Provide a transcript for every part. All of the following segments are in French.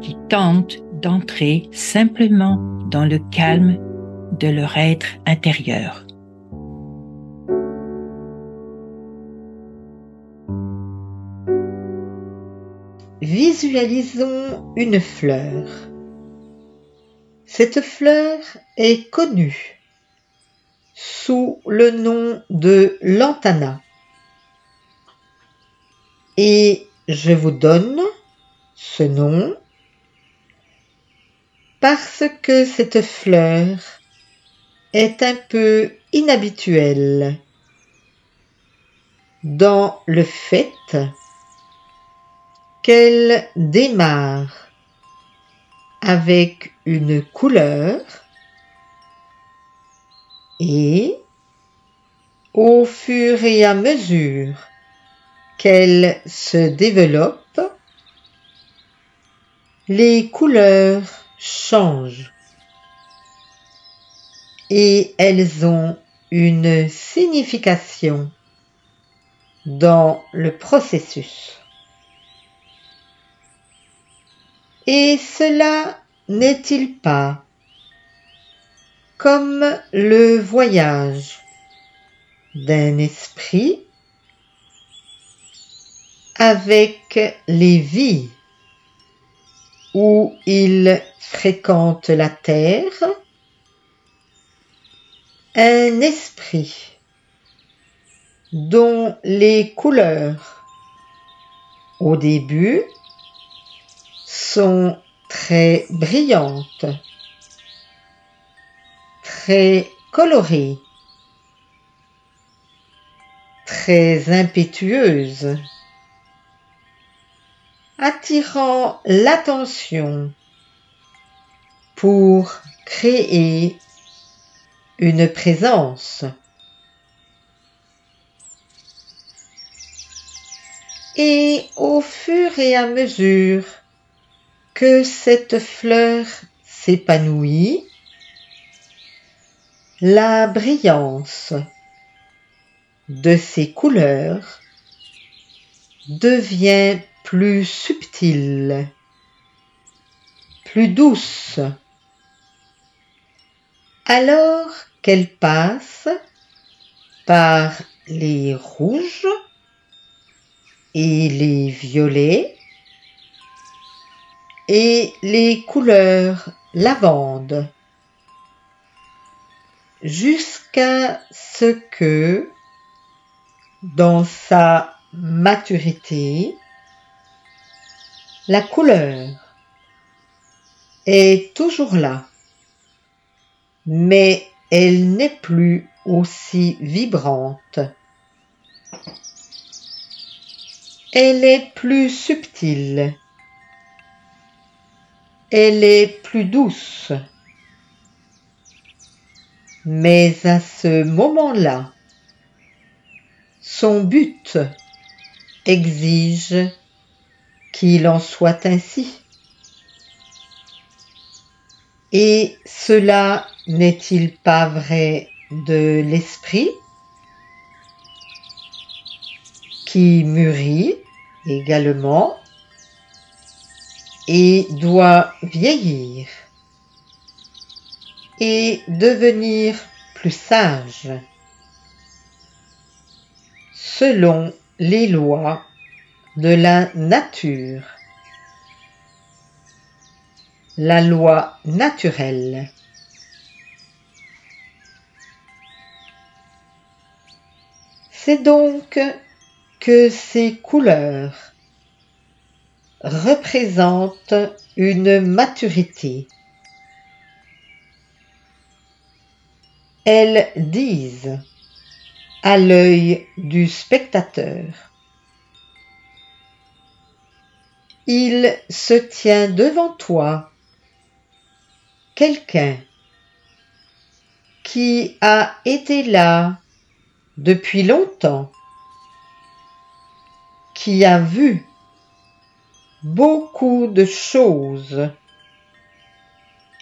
qui tentent d'entrer simplement dans le calme de leur être intérieur. Visualisons une fleur. Cette fleur est connue sous le nom de lantana. Et je vous donne ce nom parce que cette fleur est un peu inhabituelle. Dans le fait qu'elle démarre avec une couleur et au fur et à mesure qu'elle se développe, les couleurs changent et elles ont une signification dans le processus. Et cela n'est-il pas comme le voyage d'un esprit avec les vies? Où il fréquente la terre, un esprit dont les couleurs au début sont très brillantes, très colorées, très impétueuses, attirant l'attention pour créer une présence. Et au fur et à mesure que cette fleur s'épanouit, la brillance de ses couleurs devient plus subtile, plus douce, alors qu'elle passe par les rouges et les violets et les couleurs lavande jusqu'à ce que, dans sa maturité, la couleur est toujours là, mais elle n'est plus aussi vibrante. Elle est plus subtile elle est plus douce. Mais à ce moment-là, son but exige qu'il en soit ainsi. Et cela n'est-il pas vrai de l'esprit qui mûrit également et doit vieillir et devenir plus sage selon les lois de la nature. La loi naturelle. C'est donc que ces couleurs représente une maturité. Elles disent à l'œil du spectateur il se tient devant toi, quelqu'un qui a été là depuis longtemps, qui a vu beaucoup de choses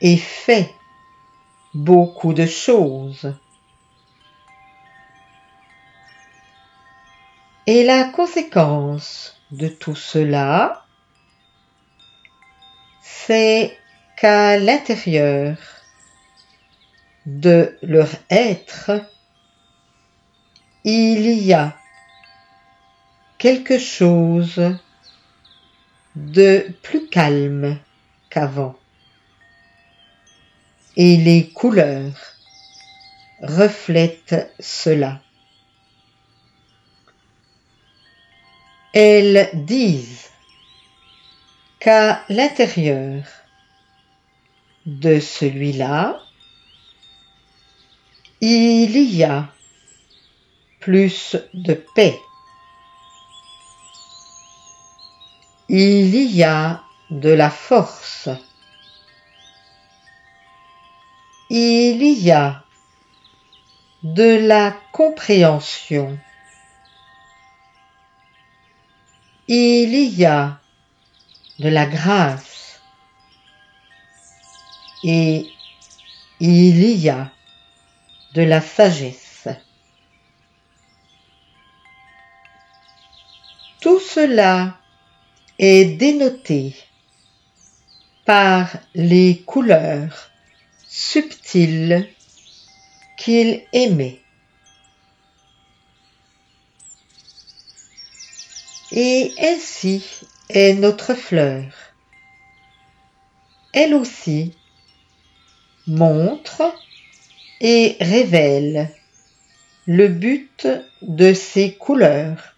et fait beaucoup de choses. Et la conséquence de tout cela, c'est qu'à l'intérieur de leur être, il y a quelque chose de plus calme qu'avant. Et les couleurs reflètent cela. Elles disent qu'à l'intérieur de celui-là, il y a plus de paix. Il y a de la force. Il y a de la compréhension. Il y a de la grâce. Et il y a de la sagesse. Tout cela est dénoté par les couleurs subtiles qu'il aimait. Et ainsi est notre fleur. Elle aussi montre et révèle le but de ces couleurs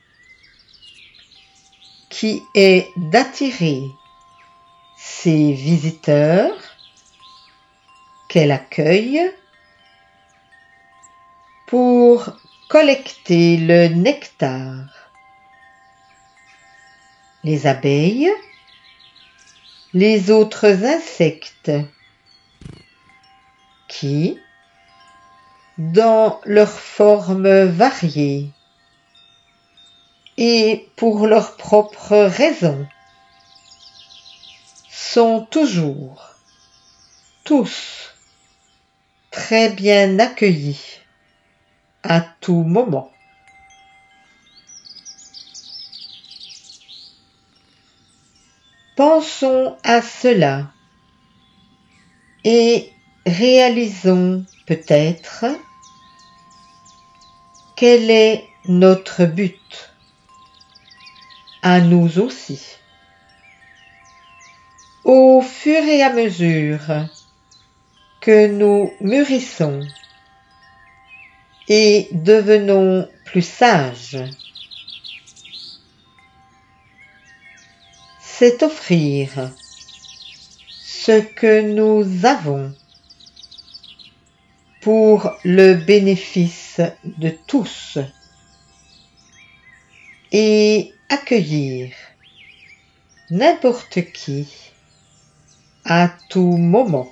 qui est d'attirer ses visiteurs qu'elle accueille pour collecter le nectar. Les abeilles, les autres insectes. Qui, dans leurs formes variées, et pour leurs propres raisons, sont toujours, tous, très bien accueillis. À tout moment. Pensons à cela et réalisons peut-être quel est notre but à nous aussi. Au fur et à mesure que nous mûrissons et devenons plus sages, c'est offrir ce que nous avons pour le bénéfice de tous et accueillir n'importe qui à tout moment.